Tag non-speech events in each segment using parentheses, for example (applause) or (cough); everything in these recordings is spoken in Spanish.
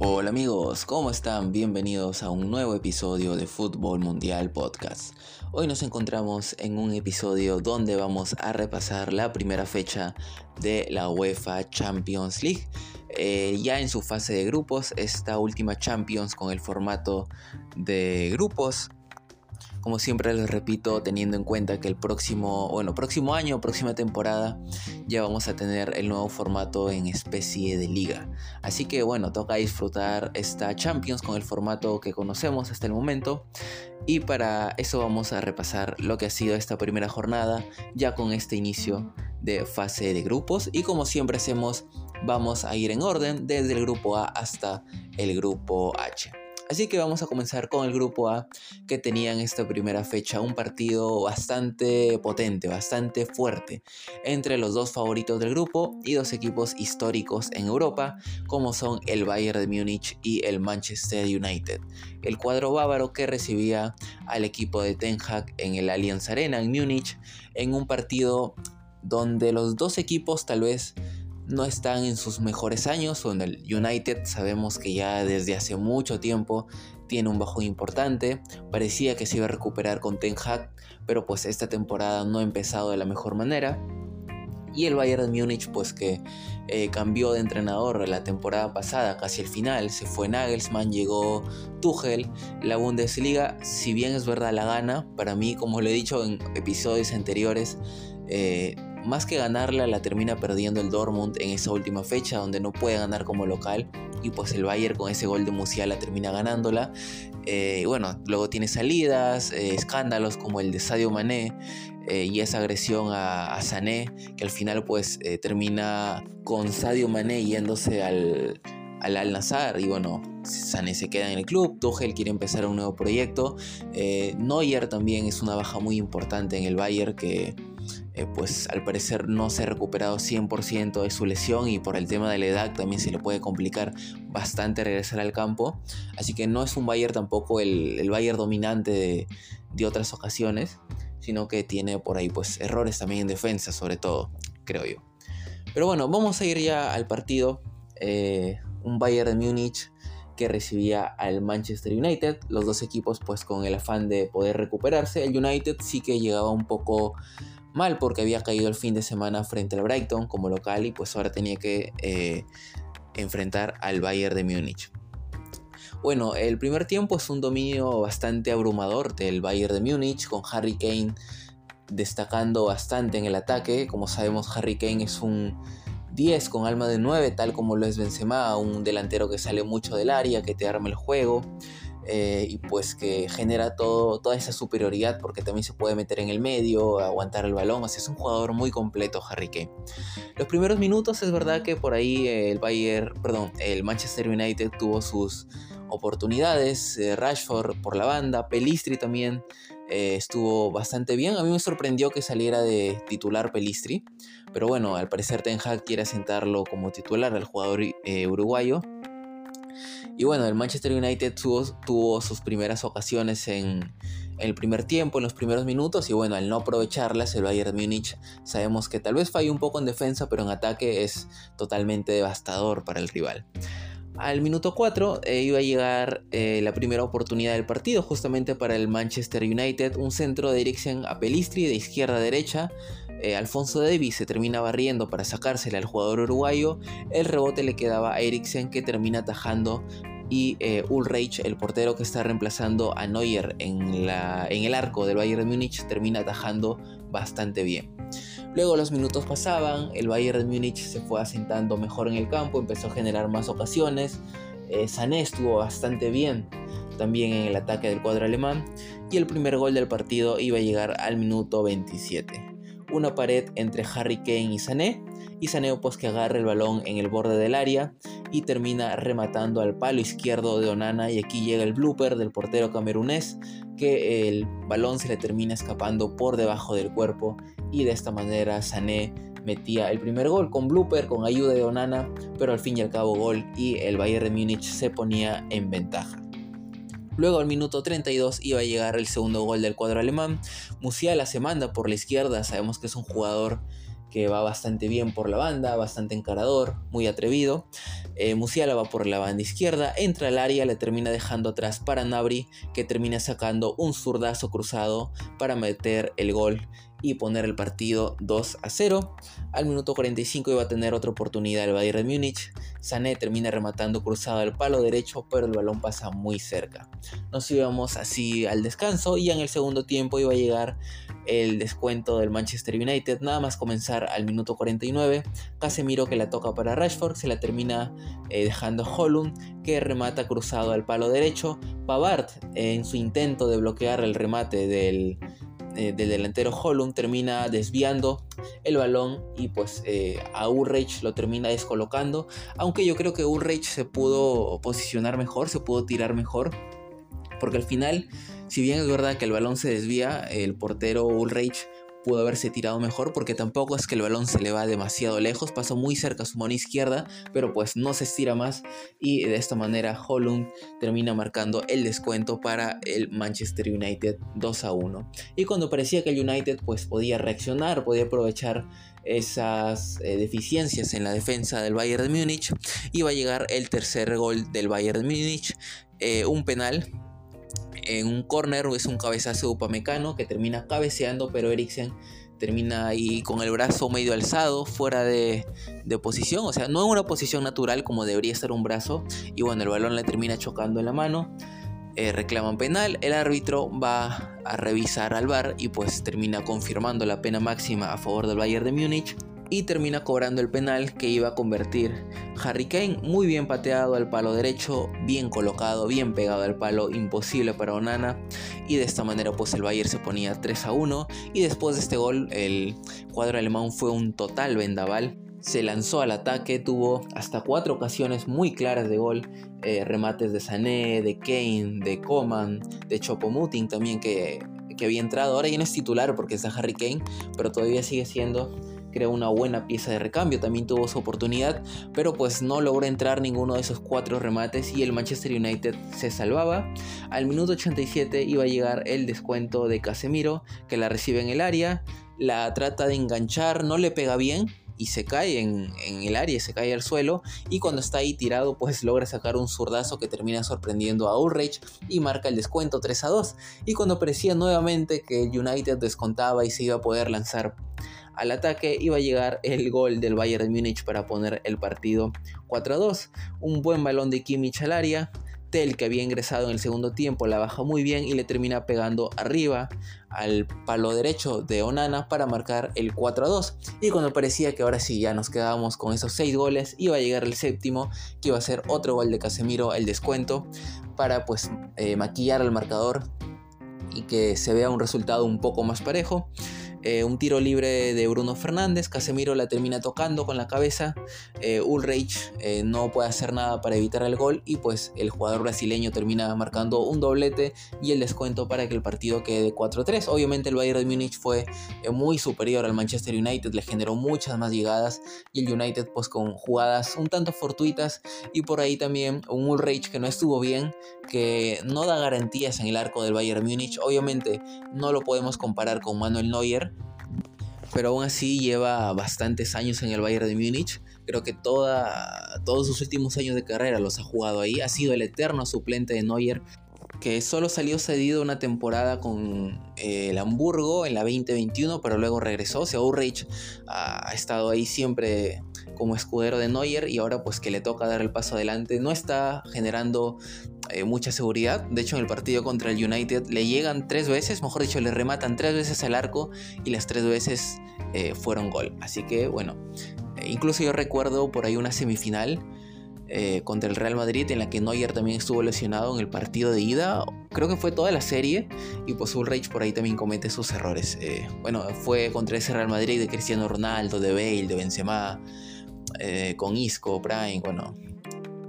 Hola amigos, ¿cómo están? Bienvenidos a un nuevo episodio de Fútbol Mundial Podcast. Hoy nos encontramos en un episodio donde vamos a repasar la primera fecha de la UEFA Champions League. Eh, ya en su fase de grupos, esta última Champions con el formato de grupos como siempre les repito, teniendo en cuenta que el próximo, bueno, próximo año, próxima temporada, ya vamos a tener el nuevo formato en especie de liga. Así que bueno, toca disfrutar esta Champions con el formato que conocemos hasta el momento. Y para eso vamos a repasar lo que ha sido esta primera jornada, ya con este inicio de fase de grupos. Y como siempre hacemos, vamos a ir en orden desde el grupo A hasta el grupo H. Así que vamos a comenzar con el grupo A que tenía en esta primera fecha un partido bastante potente, bastante fuerte entre los dos favoritos del grupo y dos equipos históricos en Europa como son el Bayern de Múnich y el Manchester United. El cuadro bávaro que recibía al equipo de Ten Hag en el Allianz Arena en Múnich en un partido donde los dos equipos tal vez no están en sus mejores años, o en el United sabemos que ya desde hace mucho tiempo tiene un bajón importante, parecía que se iba a recuperar con Ten Hag, pero pues esta temporada no ha empezado de la mejor manera. Y el Bayern de Múnich pues que eh, cambió de entrenador la temporada pasada, casi el final, se fue Nagelsmann, llegó Tuchel, la Bundesliga, si bien es verdad la gana, para mí como lo he dicho en episodios anteriores, eh, más que ganarla la termina perdiendo el Dortmund en esa última fecha donde no puede ganar como local y pues el Bayern con ese gol de Musiala termina ganándola. Eh, bueno, luego tiene salidas, eh, escándalos como el de Sadio Mané eh, y esa agresión a, Sané que al final pues termina con Sadio Mané yéndose al, al Al Nazar y bueno, Sané se queda en el club, Tuchel quiere empezar un nuevo proyecto, Neuer también es una baja muy importante en el Bayern que eh, pues al parecer no se ha recuperado 100% de su lesión y por el tema de la edad también se le puede complicar bastante regresar al campo. Así que no es un Bayern tampoco el, el Bayern dominante de, otras ocasiones, sino que tiene por ahí pues errores también en defensa sobre todo, creo yo. Pero bueno, vamos a ir ya al partido. Eh, un Bayern de Múnich que recibía al Manchester United. Los dos equipos pues con el afán de poder recuperarse. El United sí que llegaba un poco mal porque había caído el fin de semana frente al Brighton como local y pues ahora tenía que eh, enfrentar al Bayern de Múnich. Bueno, el primer tiempo es un dominio bastante abrumador del Bayern de Múnich con Harry Kane destacando bastante en el ataque. Como sabemos, Harry Kane es un 10 con alma de 9, tal como lo es Benzema, un delantero que sale mucho del área, que te arma el juego. Eh, y pues que genera todo, toda esa superioridad porque también se puede meter en el medio, aguantar el balón, así es un jugador muy completo Harry. Los primeros minutos es verdad que por ahí el Bayern, perdón, el Manchester United tuvo sus oportunidades, eh, Rashford por la banda, Pelistri también eh, estuvo bastante bien, a mí me sorprendió que saliera de titular Pelistri, pero bueno, al parecer Ten Hag quiere asentarlo como titular al jugador uruguayo y bueno, el Manchester United tuvo, sus primeras ocasiones en, el primer tiempo, en los primeros minutos, y bueno, al no aprovecharlas, el Bayern Múnich sabemos que tal vez falló un poco en defensa, pero en ataque es totalmente devastador para el rival. Al minuto 4 eh, iba a llegar eh, la primera oportunidad del partido, justamente para el Manchester United, un centro de dirección a Pelistri de izquierda a derecha, eh, Alfonso Davis se termina barriendo para sacársela al jugador uruguayo. El rebote le quedaba a Eriksen que termina atajando y eh, Ulreich, el portero que está reemplazando a Neuer en, el arco del Bayern de Múnich, termina atajando bastante bien. Luego los minutos pasaban, el Bayern de Múnich se fue asentando mejor en el campo, empezó a generar más ocasiones. Eh, Sané estuvo bastante bien también en el ataque del cuadro alemán y el primer gol del partido iba a llegar al minuto 27 una pared entre Harry Kane y Sané, y Sané pues que agarra el balón en el borde del área y termina rematando al palo izquierdo de Onana y aquí llega el blooper del portero camerunés que el balón se le termina escapando por debajo del cuerpo y de esta manera Sané metía el primer gol con blooper, con ayuda de Onana, pero al fin y al cabo gol y el Bayern de Múnich se ponía en ventaja. Luego al minuto 32 iba a llegar el segundo gol del cuadro alemán. Musiala se manda por la izquierda, sabemos que es un jugador que va bastante bien por la banda, bastante encarador, muy atrevido. Eh, Musiala va por la banda izquierda, entra al área, le termina dejando atrás para Nabri, que termina sacando un zurdazo cruzado para meter el gol y poner el partido 2 a 0. Al minuto 45 iba a tener otra oportunidad el Bayern de Múnich. Sané termina rematando cruzado al palo derecho, pero el balón pasa muy cerca. Nos íbamos así al descanso y en el segundo tiempo iba a llegar el descuento del Manchester United. Nada más comenzar al minuto 49. Casemiro que la toca para Rashford, se la termina eh, dejando Holland que remata cruzado al palo derecho. Pavard en su intento de bloquear el remate del eh, del delantero Holland termina desviando el balón y pues eh, a Ulreich lo termina descolocando. Aunque yo creo que Ulreich se pudo posicionar mejor, se pudo tirar mejor. Porque al final, si bien es verdad que el balón se desvía, el portero Ulreich pudo haberse tirado mejor porque tampoco es que el balón se le va demasiado lejos, pasó muy cerca a su mano izquierda, pero pues no se estira más y de esta manera Holland termina marcando el descuento para el Manchester United 2 a 1. Y cuando parecía que el United pues podía reaccionar, podía aprovechar esas eh, deficiencias en la defensa del Bayern de Múnich, iba a llegar el tercer gol del Bayern de Múnich, eh, un penal en un corner es un cabezazo de Upamecano que termina cabeceando, pero Eriksen termina ahí con el brazo medio alzado, fuera de, posición, o sea, no en una posición natural como debería estar un brazo, y bueno, el balón le termina chocando en la mano. Eh, reclaman penal, el árbitro va a revisar al bar y pues termina confirmando la pena máxima a favor del Bayern de Múnich y termina cobrando el penal que iba a convertir Harry Kane, muy bien pateado al palo derecho, bien colocado, bien pegado al palo, imposible para Onana y de esta manera pues el Bayern se ponía 3 a 1 y después de este gol el cuadro alemán fue un total vendaval. Se lanzó al ataque, tuvo hasta cuatro ocasiones muy claras de gol, eh, remates de Sané, de Kane, de Coman, de Chopomutin también que, que había entrado. Ahora ya no es titular porque está Harry Kane, pero todavía sigue siendo creó una buena pieza de recambio, también tuvo su oportunidad, pero pues no logró entrar ninguno de esos cuatro remates y el Manchester United se salvaba. Al minuto 87 iba a llegar el descuento de Casemiro, que la recibe en el área, la trata de enganchar, no le pega bien, y se cae en, el área, se cae al suelo y cuando está ahí tirado pues logra sacar un zurdazo que termina sorprendiendo a Ulrich y marca el descuento 3 a 2 y cuando parecía nuevamente que el United descontaba y se iba a poder lanzar al ataque iba a llegar el gol del Bayern Múnich para poner el partido 4 a 2. Un buen balón de Kimmich al área. Tel que había ingresado en el segundo tiempo la baja muy bien y le termina pegando arriba al palo derecho de Onana para marcar el 4 a 2. Y cuando parecía que ahora sí ya nos quedábamos con esos 6 goles, iba a llegar el séptimo, que iba a ser otro gol de Casemiro, el descuento, para pues eh, maquillar al marcador y que se vea un resultado un poco más parejo. Eh, un tiro libre de Bruno Fernández, Casemiro la termina tocando con la cabeza, eh, eh, no puede hacer nada para evitar el gol y pues el jugador brasileño termina marcando un doblete y el descuento para que el partido quede 4-3. Obviamente el Bayern de Múnich fue muy superior al Manchester United, le generó muchas más llegadas y el United pues con jugadas un tanto fortuitas y por ahí también un Ulreich que no estuvo bien, que no da garantías en el arco del Bayern Múnich. Obviamente no lo podemos comparar con Manuel Neuer, pero aún así lleva bastantes años en el Bayern de Múnich. Creo que toda, todos sus últimos años de carrera los ha jugado ahí. Ha sido el eterno suplente de Neuer, que solo salió cedido una temporada con eh, el Hamburgo en la 2021, pero luego regresó. O sea, Ulrich ha estado ahí siempre como escudero de Neuer y ahora pues que le toca dar el paso adelante. No está generando eh, mucha seguridad. De hecho, en el partido contra el United le llegan tres veces, mejor dicho, le rematan tres veces al arco y las tres veces eh, fueron gol. Así que bueno, eh, incluso yo recuerdo por ahí una semifinal. contra el Real Madrid en la que Neuer también estuvo lesionado en el partido de ida. Creo que fue toda la serie y pues Ulreich por ahí también comete sus errores. bueno, fue contra ese Real Madrid de Cristiano Ronaldo, de Bale, de Benzema, con Isco, Prime, bueno,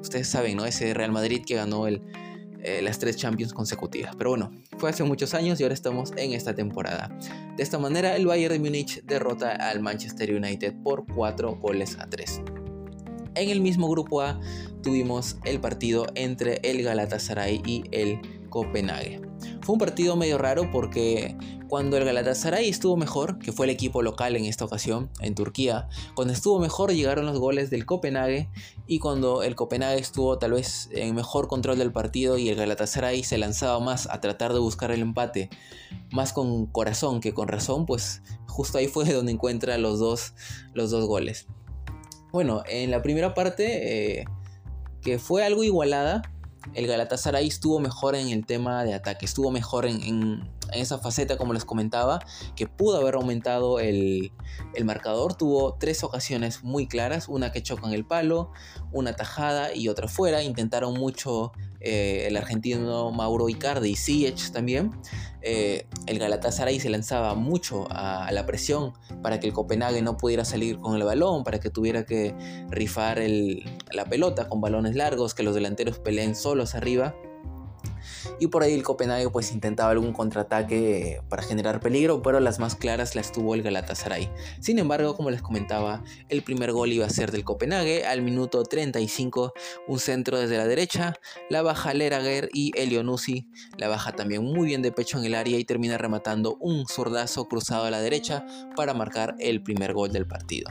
ustedes saben, ¿no? Ese Real Madrid que ganó eh, las tres Champions consecutivas. Pero bueno, fue hace muchos años y ahora estamos en esta temporada. De esta manera, el Bayern de Múnich derrota al Manchester United por 4 goles a 3. En el mismo grupo A tuvimos el partido entre el Galatasaray y el Copenhague. Fue un partido medio raro porque cuando el Galatasaray estuvo mejor, que fue el equipo local en esta ocasión, en Turquía, cuando estuvo mejor llegaron los goles del Copenhague y cuando el Copenhague estuvo tal vez en mejor control del partido y el Galatasaray se lanzaba más a tratar de buscar el empate, más con corazón que con razón, pues justo ahí fue (laughs) donde encuentra los dos, los dos goles. Bueno, en la primera parte, eh, que fue algo igualada, el Galatasaray estuvo mejor en el tema de ataque, estuvo mejor en, esa faceta como les comentaba, que pudo haber aumentado el, el, marcador. Tuvo tres ocasiones muy claras, una que chocó en el palo, una tajada y otra fuera. Intentaron mucho eh, el argentino Mauro Icardi y Ziyech también. Eh, el Galatasaray se lanzaba mucho a, la presión para que el Copenhague no pudiera salir con el balón, para que tuviera que rifar la pelota con balones largos, que los delanteros peleen solos arriba y por ahí el Copenhague pues intentaba algún contraataque para generar peligro, pero las más claras las tuvo el Galatasaray. Sin embargo, como les comentaba, el primer gol iba a ser del Copenhague al minuto 35, un centro desde la derecha, la baja Lerager y Elionusi, la baja también muy bien de pecho en el área y termina rematando un zurdazo cruzado a la derecha para marcar el primer gol del partido.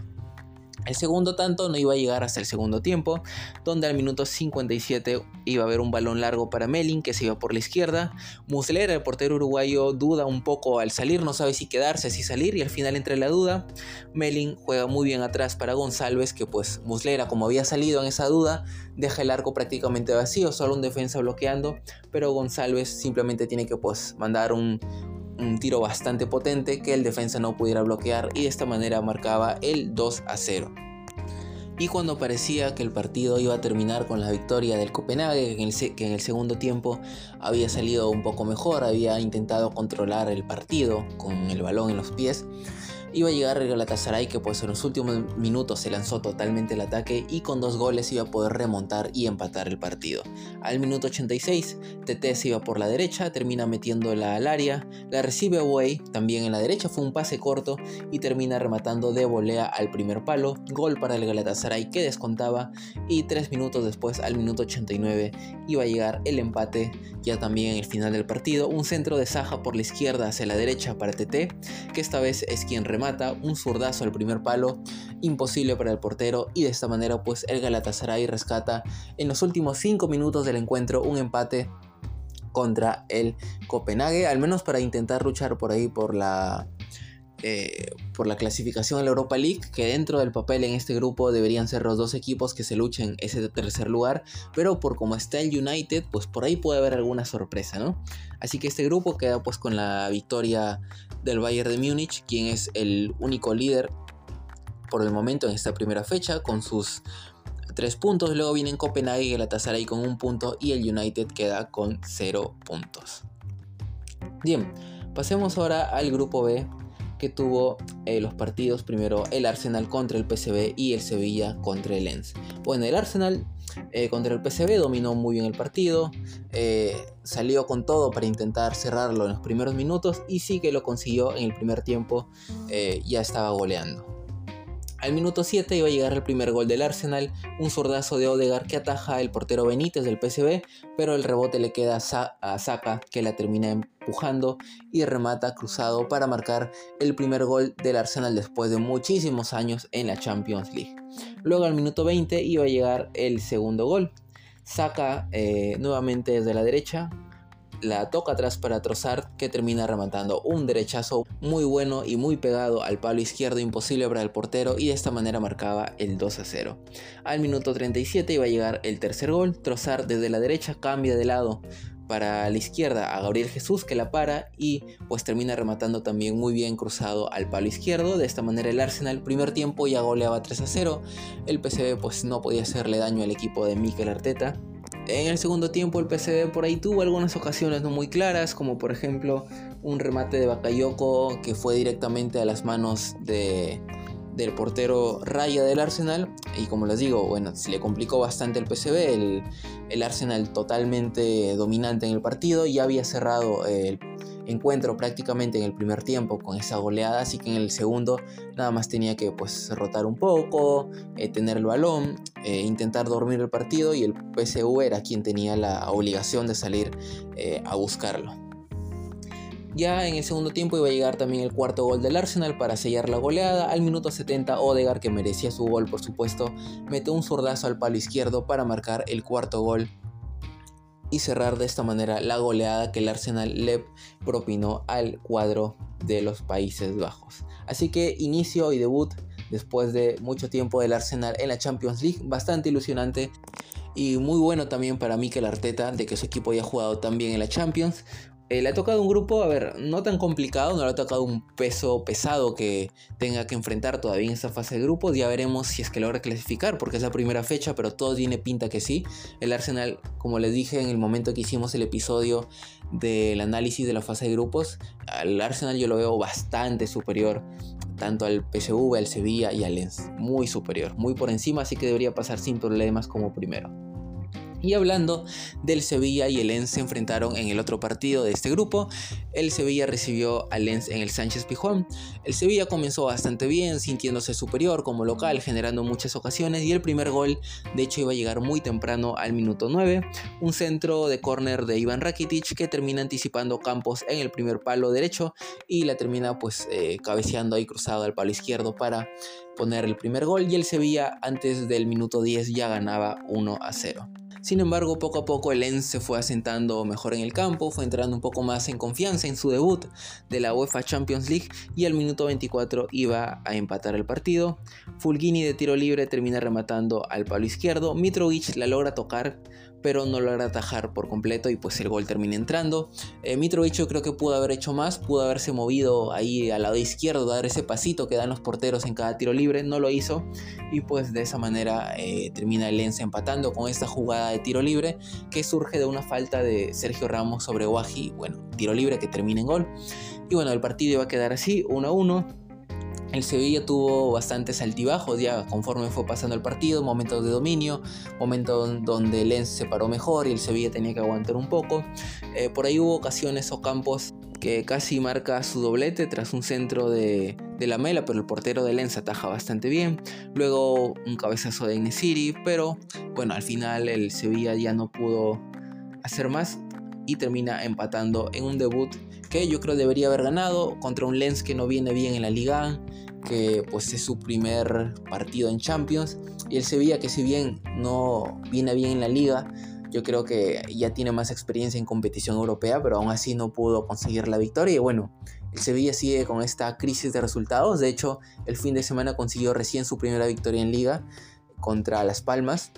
El segundo tanto no iba a llegar hasta el segundo tiempo, donde al minuto 57 iba a haber un balón largo para Melin que se iba por la izquierda. Muslera, el portero uruguayo, duda un poco al salir, no sabe si quedarse, si salir y al final entre la duda. Melin juega muy bien atrás para González, que pues Muslera, como había salido en esa duda, deja el arco prácticamente vacío, solo un defensa bloqueando, pero González simplemente tiene que pues mandar un, un tiro bastante potente que el defensa no pudiera bloquear y de esta manera marcaba el 2 a 0. Y cuando parecía que el partido iba a terminar con la victoria del Copenhague, que en el segundo tiempo había salido un poco mejor, había intentado controlar el partido con el balón en los pies, iba a llegar el Galatasaray que pues en los últimos minutos se lanzó totalmente el ataque y con dos goles iba a poder remontar y empatar el partido. Al minuto 86, TT se iba por la derecha, termina metiéndola al área, la recibe Away, también en la derecha fue un pase corto y termina rematando de volea al primer palo, gol para el Galatasaray que descontaba y tres minutos después al minuto 89 iba a llegar el empate ya también en el final del partido, un centro de Saja por la izquierda hacia la derecha para TT, que esta vez es quien remata mata un zurdazo al primer palo, imposible para el portero y de esta manera pues el Galatasaray rescata en los últimos 5 minutos del encuentro un empate contra el Copenhague, al menos para intentar luchar por ahí por la eh, por la clasificación a la Europa League, que dentro del papel en este grupo deberían ser los dos equipos que se luchen ese tercer lugar, pero por como está el United, pues por ahí puede haber alguna sorpresa, ¿no? Así que este grupo queda pues con la victoria del Bayern de Múnich, quien es el único líder por el momento en esta primera fecha, con sus tres puntos, luego vienen Copenhague y el con un punto y el United queda con cero puntos. Bien, pasemos ahora al grupo B que tuvo eh, los partidos primero el Arsenal contra el PSV y el Sevilla contra el Lens. Bueno, el Arsenal eh, contra el PSV dominó muy bien el partido, eh, salió con todo para intentar cerrarlo en los primeros minutos y sí que lo consiguió en el primer tiempo, ya estaba goleando. Al minuto 7 iba a llegar el primer gol del Arsenal, un sordazo de Odegar que ataja el portero Benítez del PSV, pero el rebote le queda a Saka que la termina empujando y remata cruzado para marcar el primer gol del Arsenal después de muchísimos años en la Champions League. Luego al minuto 20 iba a llegar el segundo gol. Saka eh, nuevamente desde la derecha, la toca atrás para trozar que termina rematando un derechazo muy bueno y muy pegado al palo izquierdo imposible para el portero y de esta manera marcaba el 2 a 0. Al minuto 37 iba a llegar el tercer gol, trozar desde la derecha cambia de lado para la izquierda a Gabriel Jesús que la para y pues termina rematando también muy bien cruzado al palo izquierdo. De esta manera el Arsenal primer tiempo ya goleaba 3 a 0. El PSV pues no podía hacerle daño al equipo de Mikel Arteta en el segundo tiempo el PSV por ahí tuvo algunas ocasiones no muy claras, como por ejemplo un remate de Bakayoko que fue directamente a las manos de, del portero Raya del Arsenal. Y como les digo, bueno, se le complicó bastante el PSV, el, el Arsenal totalmente dominante en el partido, ya había cerrado el encuentro prácticamente en el primer tiempo con esa goleada, así que en el segundo nada más tenía que pues rotar un poco, eh, tener el balón, eh, intentar dormir el partido y el PSV era quien tenía la obligación de salir eh, a buscarlo. Ya en el segundo tiempo iba a llegar también el cuarto gol del Arsenal para sellar la goleada. Al minuto 70 Odegaard, que merecía su gol por supuesto, metió un zurdazo al palo izquierdo para marcar el cuarto gol y cerrar de esta manera la goleada que el Arsenal le propinó al cuadro de los Países Bajos. Así que inicio y debut después de mucho tiempo del Arsenal en la Champions League, bastante ilusionante y muy bueno también para Mikel Arteta de que su equipo haya jugado tan bien en la Champions. Eh, le ha tocado un grupo, a ver, no tan complicado, no le ha tocado un peso pesado que tenga que enfrentar todavía en esta fase de grupos. Ya veremos si es que logra clasificar, porque es la primera fecha, pero todo tiene pinta que sí. El Arsenal, como les dije en el momento que hicimos el episodio del análisis de la fase de grupos, al Arsenal yo lo veo bastante superior, tanto al PSV, al Sevilla y al Lens. Muy superior, muy por encima, así que debería pasar sin problemas como primero. Y hablando del Sevilla y el Lens se enfrentaron en el otro partido de este grupo. El Sevilla recibió al Lens en el Sánchez Pijón. El Sevilla comenzó bastante bien, sintiéndose superior como local, generando muchas ocasiones y el primer gol de hecho iba a llegar muy temprano al minuto 9. Un centro de córner de Iván Rakitic que termina anticipando Campos en el primer palo derecho y la termina pues eh, cabeceando ahí cruzado al palo izquierdo para poner el primer gol y el Sevilla antes del minuto 10 ya ganaba 1 a 0. Sin embargo, poco a poco el Lens se fue asentando mejor en el campo, fue entrando un poco más en confianza en su debut de la UEFA Champions League y al minuto 24 iba a empatar el partido. Fulgini de tiro libre termina rematando al palo izquierdo, Mitrovic la logra tocar pero no logra atajar por completo y pues el gol termina entrando. Eh, yo creo que pudo haber hecho más, pudo haberse movido ahí al lado izquierdo, dar ese pasito que dan los porteros en cada tiro libre, no lo hizo y pues de esa manera eh, termina el Lens empatando con esta jugada de tiro libre que surge de una falta de Sergio Ramos sobre Guaji, bueno, tiro libre que termina en gol. Y bueno, el partido iba a quedar así, 1 a 1. El Sevilla tuvo bastantes altibajos ya conforme fue pasando el partido, momentos de dominio, momentos donde Lens se paró mejor y el Sevilla tenía que aguantar un poco. Eh, por ahí hubo ocasiones o campos que casi marca su doblete tras un centro de, la mela, pero el portero de Lens ataja bastante bien. Luego un cabezazo de Inesiri, pero bueno, al final el Sevilla ya no pudo hacer más y termina empatando en un debut que yo creo debería haber ganado contra un Lens que no viene bien en la liga, que pues es su primer partido en Champions. Y el Sevilla que si bien no viene bien en la liga, yo creo que ya tiene más experiencia en competición europea, pero aún así no pudo conseguir la victoria. Y bueno, el Sevilla sigue con esta crisis de resultados, de hecho el fin de semana consiguió recién su primera victoria en liga contra Las Palmas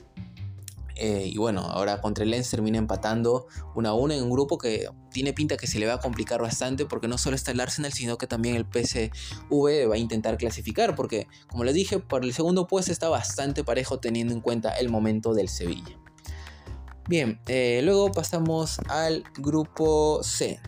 eh, y bueno, ahora contra el Lens termina empatando 1 a 1 en un grupo que tiene pinta que se le va a complicar bastante porque no solo está el Arsenal, sino que también el PSV va a intentar clasificar porque, como les dije, por el segundo puesto está bastante parejo teniendo en cuenta el momento del Sevilla. Bien, eh, luego pasamos al grupo C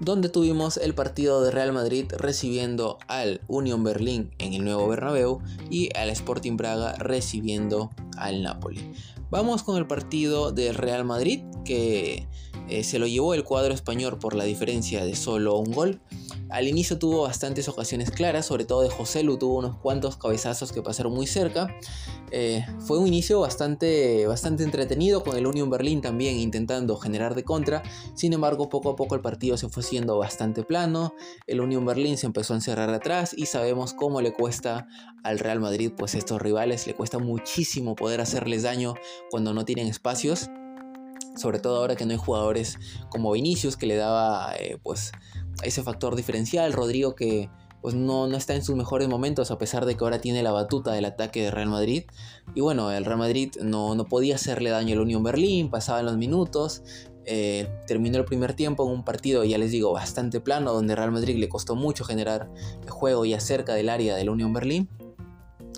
donde tuvimos el partido de Real Madrid recibiendo al Union Berlin en el nuevo Bernabéu y al Sporting Braga recibiendo al Napoli. Vamos con el partido del Real Madrid que eh, se lo llevó el cuadro español por la diferencia de solo un gol. Al inicio tuvo bastantes ocasiones claras, sobre todo de José Lu, tuvo unos cuantos cabezazos que pasaron muy cerca. Eh, fue un inicio bastante, bastante entretenido con el Union Berlin también intentando generar de contra. Sin embargo, poco a poco el partido se fue siendo bastante plano. El Union Berlin se empezó a encerrar atrás y sabemos cómo le cuesta al Real Madrid, pues estos rivales le cuesta muchísimo poder hacerles daño cuando no tienen espacios sobre todo ahora que no hay jugadores como Vinicius que le daba eh, pues ese factor diferencial, Rodrigo que pues no, no, está en sus mejores momentos a pesar de que ahora tiene la batuta del ataque de Real Madrid. Y bueno, el Real Madrid no, no podía hacerle daño al Unión Berlín, pasaban los minutos, eh, terminó el primer tiempo en un partido, ya les digo, bastante plano, donde Real Madrid le costó mucho generar juego ya cerca del área del Unión Berlín.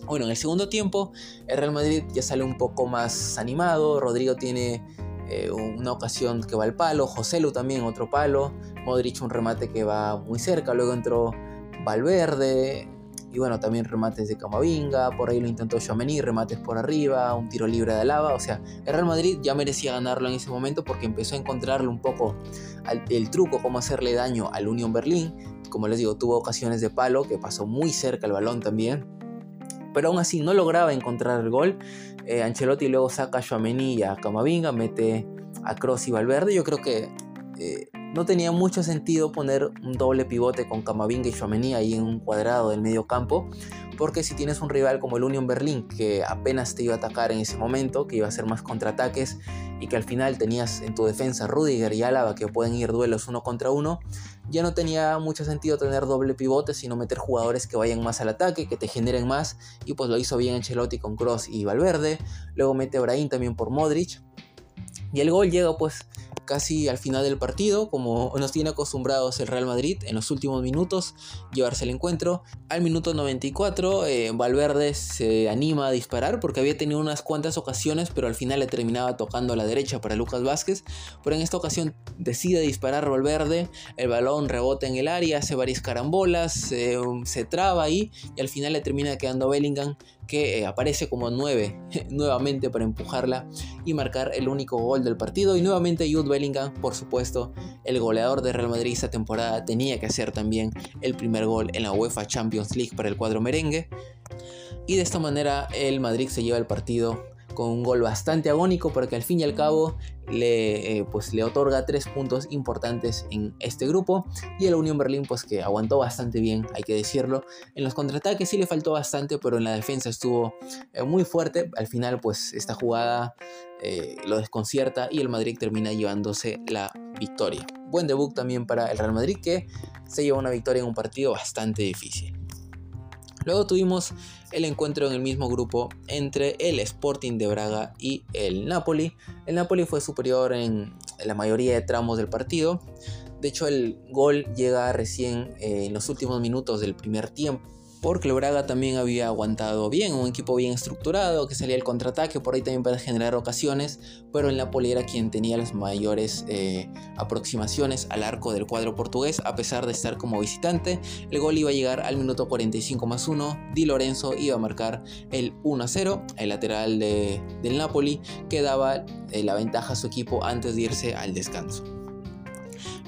Bueno, en el segundo tiempo, el Real Madrid ya sale un poco más animado, Rodrigo tiene eh, una ocasión que va al palo, Joselu también otro palo, Modric un remate que va muy cerca, luego entró Valverde, y bueno, también remates de Camavinga, por ahí lo intentó Chomení, remates por arriba, un tiro libre de Alaba, o sea, el Real Madrid ya merecía ganarlo en ese momento porque empezó a encontrarle un poco el truco, cómo hacerle daño al Union Berlín, como les digo, tuvo ocasiones de palo, que pasó muy cerca el balón también, pero aún así no lograba encontrar el gol. Eh, Ancelotti luego saca a Chouameni y a Camavinga, mete a Cross y Valverde. Yo creo que eh, no tenía mucho sentido poner un doble pivote con Camavinga y Chouameni ahí en un cuadrado del medio campo, porque si tienes un rival como el Union Berlin que apenas te iba a atacar en ese momento, que iba a hacer más contraataques y que al final tenías en tu defensa Rudiger y Álava que pueden ir duelos uno contra uno, ya no tenía mucho sentido tener doble pivote, sino meter jugadores que vayan más al ataque, que te generen más, y pues lo hizo bien Ancelotti con Cross y Valverde, luego mete Brahim también por Modric, y el gol llega pues casi al final del partido, como nos tiene acostumbrados el Real Madrid en los últimos minutos, llevarse el encuentro. Al minuto 94, eh, Valverde se anima a disparar porque había tenido unas cuantas ocasiones, pero al final le terminaba tocando a la derecha para Lucas Vázquez. Pero en esta ocasión decide disparar Valverde, el balón rebota en el área, hace varias carambolas, se traba ahí y al final le termina quedando Bellingham que eh, aparece como 9 (laughs) nuevamente para empujarla y marcar el único gol del partido. Y nuevamente Jude Bellingham, por supuesto, el goleador de Real Madrid esta temporada, tenía que hacer también el primer gol en la UEFA Champions League para el cuadro merengue. Y de esta manera el Madrid se lleva el partido con un gol bastante agónico porque al fin y al cabo le, eh, pues, le otorga tres puntos importantes en este grupo. Y el Unión Berlín pues que aguantó bastante bien hay que decirlo. En los contraataques sí le faltó bastante pero en la defensa estuvo eh, muy fuerte. Al final pues esta jugada eh, lo desconcierta y el Madrid termina llevándose la victoria. Buen debut también para el Real Madrid que se lleva una victoria en un partido bastante difícil. Luego tuvimos el encuentro en el mismo grupo entre el Sporting de Braga y el Napoli. El Napoli fue superior en la mayoría de tramos del partido. De hecho, el gol llega recién eh, en los últimos minutos del primer tiempo porque el Braga también había aguantado bien, un equipo bien estructurado, que salía el contraataque, por ahí también para generar ocasiones, pero el Napoli era quien tenía las mayores eh, aproximaciones al arco del cuadro portugués, a pesar de estar como visitante. El gol iba a llegar al minuto 45 más 1, Di Lorenzo iba a marcar el 1 0, el lateral del Napoli, que daba eh, la ventaja a su equipo antes de irse al descanso.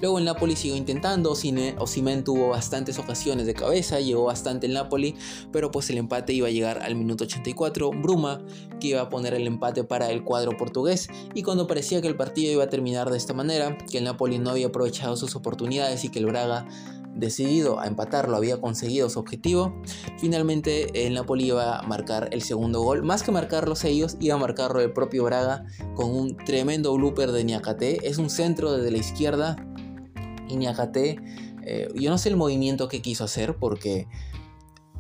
Luego el Napoli siguió intentando, Osimen tuvo bastantes ocasiones de cabeza, llegó bastante el Napoli, pero pues el empate iba a llegar al minuto 84. Bruma que iba a poner el empate para el cuadro portugués y cuando parecía que el partido iba a terminar de esta manera, que el Napoli no había aprovechado sus oportunidades y que el Braga decidido a empatarlo, había conseguido su objetivo. Finalmente el Napoli iba a marcar el segundo gol. Más que marcarlos ellos, iba a marcarlo el propio Braga con un tremendo blooper de Niakate. Es un centro desde la izquierda Iñagate, eh, yo no sé el movimiento que quiso hacer porque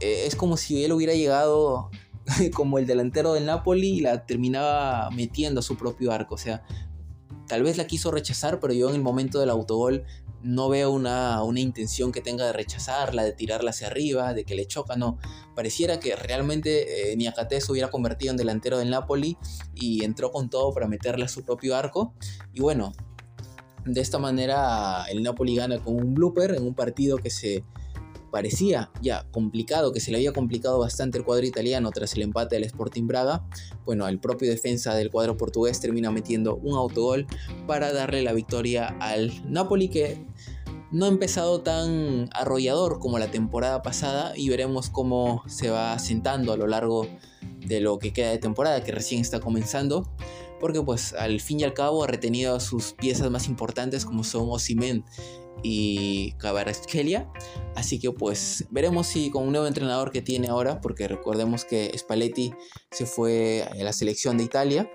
eh, es como si él hubiera llegado (laughs) como el delantero del Napoli y la terminaba metiendo a su propio arco. O sea, tal vez la quiso rechazar, pero yo en el momento del autogol no veo una, intención que tenga de rechazarla, de tirarla hacia arriba, de que le choca, no. Pareciera que realmente eh, se hubiera convertido en delantero del Napoli y entró con todo para meterle a su propio arco. Y bueno, de esta manera el Napoli gana con un blooper en un partido que se parecía ya complicado, que se le había complicado bastante el cuadro italiano tras el empate del Sporting Braga. Bueno, el propio defensa del cuadro portugués termina metiendo un autogol para darle la victoria al Napoli que no ha empezado tan arrollador como la temporada pasada y veremos cómo se va sentando a lo largo de lo que queda de temporada que recién está comenzando porque pues al fin y al cabo ha retenido a sus piezas más importantes como son Osimen y Kvaratskhelia. Así que pues veremos si con un nuevo entrenador que tiene ahora, porque recordemos que Spalletti se fue a la selección de Italia.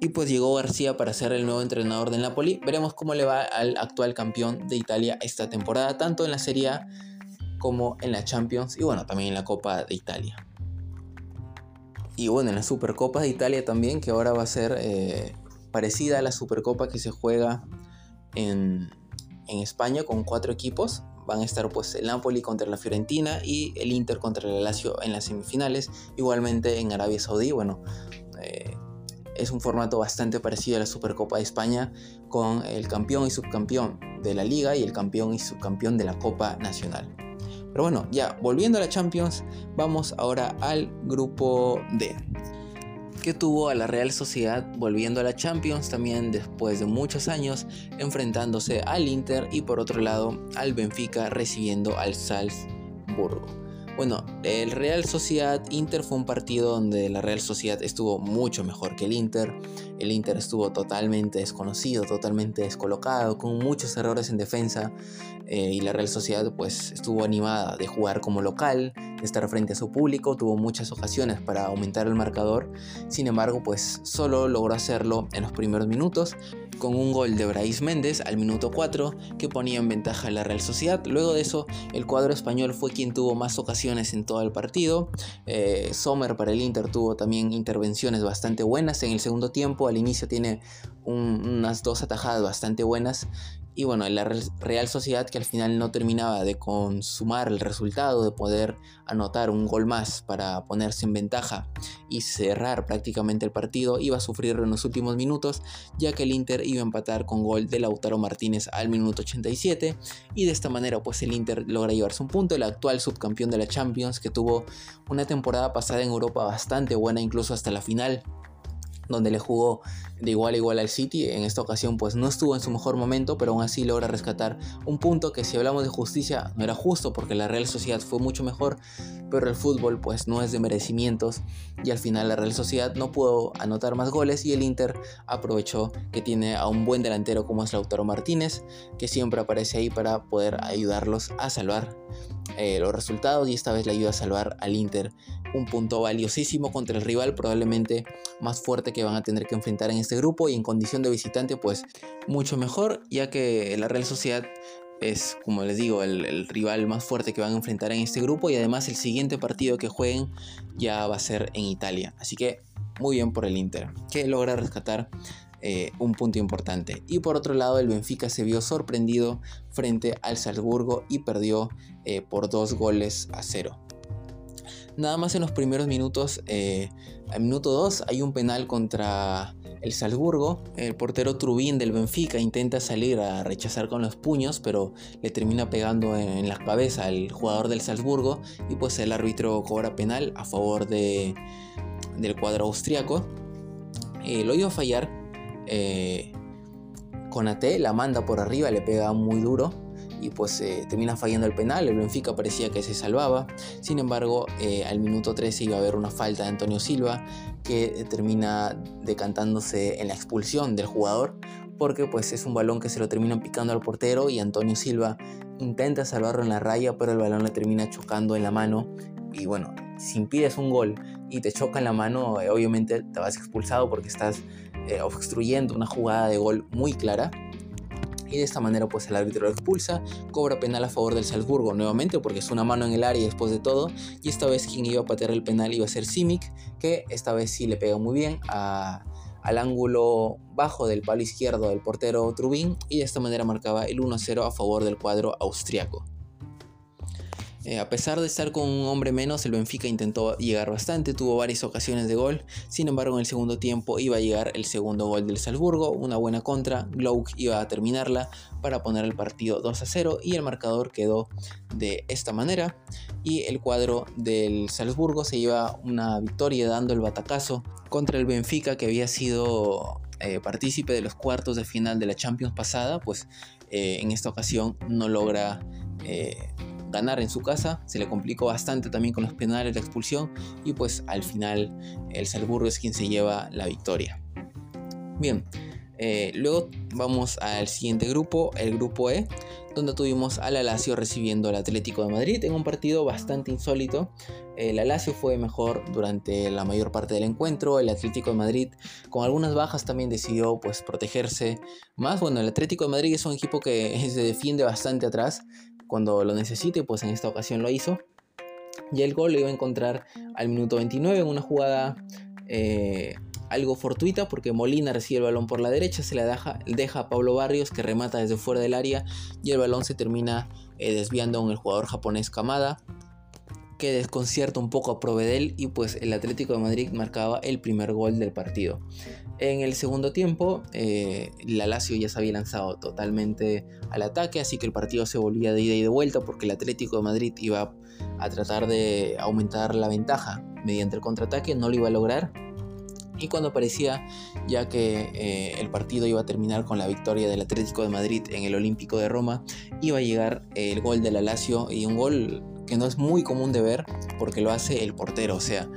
Y pues llegó García para ser el nuevo entrenador del Napoli. Veremos cómo le va al actual campeón de Italia esta temporada, tanto en la Serie A como en la Champions y bueno, también en la Copa de Italia. Y bueno, en la Supercopa de Italia también, que ahora va a ser eh, parecida a la Supercopa que se juega en, España con cuatro equipos. Van a estar pues el Napoli contra la Fiorentina y el Inter contra el Lazio en las semifinales. Igualmente en Arabia Saudí, bueno, eh, es un formato bastante parecido a la Supercopa de España con el campeón y subcampeón de la liga y el campeón y subcampeón de la Copa Nacional. Pero bueno, ya volviendo a la Champions, vamos ahora al grupo D. Que tuvo a la Real Sociedad volviendo a la Champions también después de muchos años, enfrentándose al Inter y por otro lado al Benfica recibiendo al Salzburgo. Bueno, el Real Sociedad Inter fue un partido donde la Real Sociedad estuvo mucho mejor que el Inter. El Inter estuvo totalmente desconocido, totalmente descolocado, con muchos errores en defensa. Eh, y la Real Sociedad pues estuvo animada de jugar como local, de estar frente a su público, tuvo muchas ocasiones para aumentar el marcador. Sin embargo, pues solo logró hacerlo en los primeros minutos con un gol de Brais Méndez al minuto 4 que ponía en ventaja a la Real Sociedad. Luego de eso, el cuadro español fue quien tuvo más ocasiones en todo el partido. Eh, Sommer para el Inter tuvo también intervenciones bastante buenas en el segundo tiempo. Al inicio tiene unas dos atajadas bastante buenas y bueno, la Real Sociedad que al final no terminaba de consumar el resultado, de poder anotar un gol más para ponerse en ventaja y cerrar prácticamente el partido, iba a sufrir en los últimos minutos, ya que el Inter iba a empatar con gol de Lautaro Martínez al minuto 87 y de esta manera pues el Inter logra llevarse un punto, el actual subcampeón de la Champions que tuvo una temporada pasada en Europa bastante buena, incluso hasta la final donde le jugó de igual a igual al City. En esta ocasión pues no estuvo en su mejor momento, pero aún así logra rescatar un punto que si hablamos de justicia no era justo porque la Real Sociedad fue mucho mejor, pero el fútbol pues no es de merecimientos y al final la Real Sociedad no pudo anotar más goles y el Inter aprovechó que tiene a un buen delantero como es Lautaro Martínez, que siempre aparece ahí para poder ayudarlos a salvar eh, los resultados y esta vez le ayuda a salvar al Inter un punto valiosísimo contra el rival probablemente más fuerte que van a tener que enfrentar en este grupo y en condición de visitante pues mucho mejor ya que la Real Sociedad es como les digo el, el, rival más fuerte que van a enfrentar en este grupo y además el siguiente partido que jueguen ya va a ser en Italia así que muy bien por el Inter que logra rescatar eh, un punto importante. Y por otro lado, el Benfica se vio sorprendido frente al Salzburgo y perdió eh, por dos goles a cero. Nada más en los primeros minutos, eh, al minuto 2 hay un penal contra el Salzburgo. El portero Trubín del Benfica intenta salir a rechazar con los puños, pero le termina pegando en, la cabeza al jugador del Salzburgo y pues el árbitro cobra penal a favor de, del cuadro austriaco. lo iba a fallar, eh, Conate la manda por arriba, le pega muy duro y pues eh, termina fallando el penal. El Benfica parecía que se salvaba. Sin embargo, eh, al minuto 13 iba a haber una falta de Antonio Silva que termina decantándose en la expulsión del jugador porque pues es un balón que se lo termina picando al portero y Antonio Silva intenta salvarlo en la raya, pero el balón le termina chocando en la mano y bueno, si impides un gol y te choca en la mano, obviamente te vas expulsado porque estás eh, obstruyendo una jugada de gol muy clara. Y de esta manera pues el árbitro lo expulsa, cobra penal a favor del Salzburgo nuevamente porque es una mano en el área después de todo. Y esta vez quien iba a patear el penal iba a ser Simic, que esta vez sí le pega muy bien al ángulo bajo del palo izquierdo del portero Trubin y de esta manera marcaba el 1-0 a favor del cuadro austriaco. Eh, a pesar de estar con un hombre menos, el Benfica intentó llegar bastante, tuvo varias ocasiones de gol, sin embargo en el segundo tiempo iba a llegar el segundo gol del Salzburgo, una buena contra, Glouk iba a terminarla para poner el partido 2 a 0 y el marcador quedó de esta manera. Y el cuadro del Salzburgo se lleva una victoria dando el batacazo contra el Benfica que había sido eh, partícipe de los cuartos de final de la Champions pasada, pues eh, en esta ocasión no logra ganar en su casa, se le complicó bastante también con los penales de expulsión y pues al final el Salzburgo es quien se lleva la victoria. Bien, eh, luego vamos al siguiente grupo, el grupo E, donde tuvimos al Alacio recibiendo al Atlético de Madrid en un partido bastante insólito. El Alacio fue mejor durante la mayor parte del encuentro. El Atlético de Madrid, con algunas bajas, también decidió pues protegerse más. Bueno, el Atlético de Madrid es un equipo que (laughs) se defiende bastante atrás cuando lo necesite, pues en esta ocasión lo hizo. Y el gol lo iba a encontrar al minuto 29 en una jugada eh, algo fortuita porque Molina recibe el balón por la derecha, se la deja, deja a Pablo Barrios que remata desde fuera del área y el balón se termina eh, desviando con el jugador japonés Kamada que desconcierta un poco a Provedel y pues el Atlético de Madrid marcaba el primer gol del partido. En el segundo tiempo, eh, la Lazio ya se había lanzado totalmente al ataque, así que el partido se volvía de ida y de vuelta porque el Atlético de Madrid iba a tratar de aumentar la ventaja mediante el contraataque, no lo iba a lograr. Y cuando parecía ya que eh, el partido iba a terminar con la victoria del Atlético de Madrid en el Olímpico de Roma, iba a llegar el gol de la Lazio y un gol que no es muy común de ver porque lo hace el portero. O sea,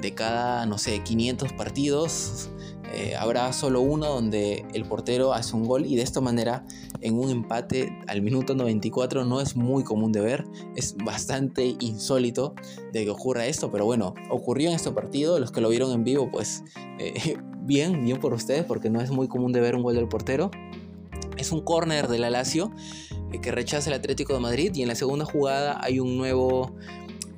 de cada, no sé, 500 partidos, eh, habrá solo uno donde el portero hace un gol y de esta manera en un empate al minuto 94 no es muy común de ver, es bastante insólito de que ocurra esto, pero bueno, ocurrió en este partido, los que lo vieron en vivo pues eh, (laughs) bien, bien por ustedes porque no es muy común de ver un gol del portero. Es un córner del Alacio eh, que rechaza el Atlético de Madrid y en la segunda jugada hay un nuevo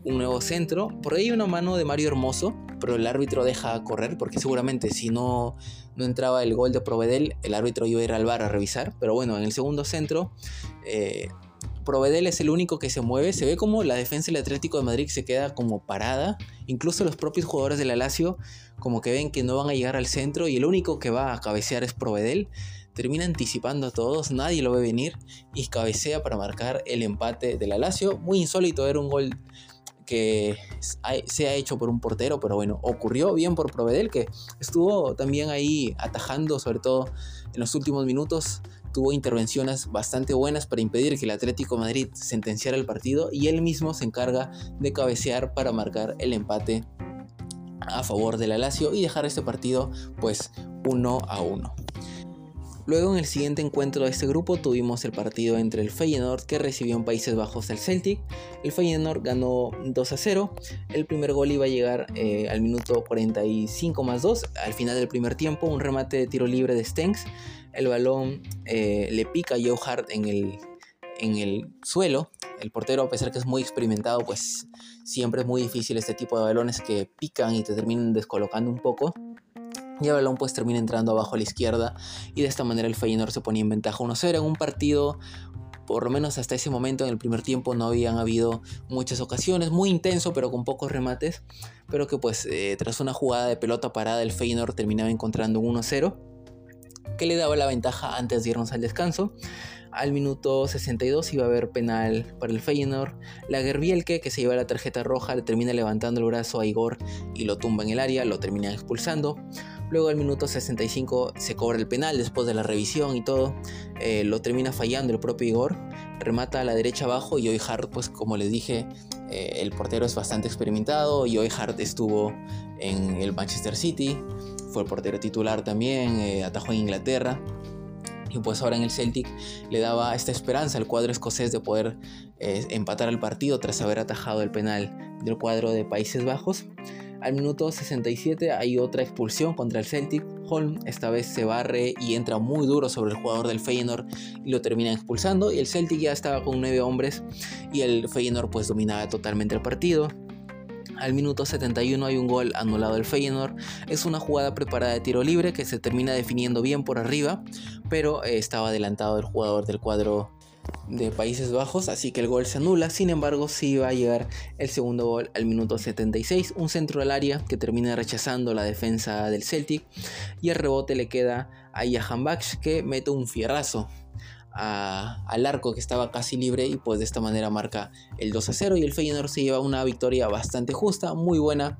un nuevo centro. Por ahí una mano de Mario Hermoso, pero el árbitro deja correr porque seguramente si no, no entraba el gol de Provedel, el árbitro iba a ir al bar a revisar. Pero bueno, en el segundo centro, eh, Provedel es el único que se mueve. Se ve como la defensa del Atlético de Madrid se queda como parada. Incluso los propios jugadores del Alacio como que ven que no van a llegar al centro y el único que va a cabecear es Provedel termina anticipando a todos, nadie lo ve venir y cabecea para marcar el empate del Alacio. Muy insólito, era un gol que se ha hecho por un portero, pero bueno, ocurrió bien por Provedel, que estuvo también ahí atajando, sobre todo en los últimos minutos, tuvo intervenciones bastante buenas para impedir que el Atlético Madrid sentenciara el partido y él mismo se encarga de cabecear para marcar el empate a favor del Alacio y dejar este partido pues uno a uno. Luego en el siguiente encuentro de este grupo tuvimos el partido entre el Feyenoord que recibió en Países Bajos al Celtic. El Feyenoord ganó 2 a 0. El primer gol iba a llegar eh, al minuto 45 más 2. Al final del primer tiempo un remate de tiro libre de Stengs. El balón eh, le pica a Joe Hart en el, en el suelo. El portero, a pesar que es muy experimentado, pues siempre es muy difícil este tipo de balones que pican y te terminan descolocando un poco. Y el balón pues termina entrando abajo a la izquierda y de esta manera el Feyenoord se ponía en ventaja 1-0 en un partido por lo menos hasta ese momento en el primer tiempo no habían habido muchas ocasiones, muy intenso pero con pocos remates, pero que pues eh, tras una jugada de pelota parada el Feyenoord terminaba encontrando un 1-0 que le daba la ventaja antes de irnos al descanso. Al minuto 62 iba a haber penal para el Feyenoord. La Gerbielke, que se lleva la tarjeta roja, le termina levantando el brazo a Igor y lo tumba en el área, lo termina expulsando. Luego al minuto 65 se cobra el penal después de la revisión y todo. Eh, lo termina fallando el propio Igor. Remata a la derecha abajo y Joy Hart, pues como les dije, eh, el portero es bastante experimentado. Joy Hart estuvo en el Manchester City. Fue el portero titular también. Eh, atajó en Inglaterra. Y pues ahora en el Celtic le daba esta esperanza al cuadro escocés de poder empatar el partido tras haber atajado el penal del cuadro de Países Bajos. Al minuto 67 hay otra expulsión contra el Celtic. Holm esta vez se barre y entra muy duro sobre el jugador del Feyenoord y lo termina expulsando. Y el Celtic ya estaba con nueve hombres y el Feyenoord pues dominaba totalmente el partido. Al minuto 71 hay un gol anulado del Feyenoord. Es una jugada preparada de tiro libre que se termina definiendo bien por arriba, pero eh, estaba adelantado el jugador del cuadro de Países Bajos, así que el gol se anula. Sin embargo, sí va a llegar el segundo gol al minuto 76, un centro al área que termina rechazando la defensa del Celtic y el rebote le queda a Jahan Baksh que mete un fierrazo al arco que estaba casi libre y pues de esta manera marca el 2 a 0 y el Feyenoord se lleva una victoria bastante justa, muy buena.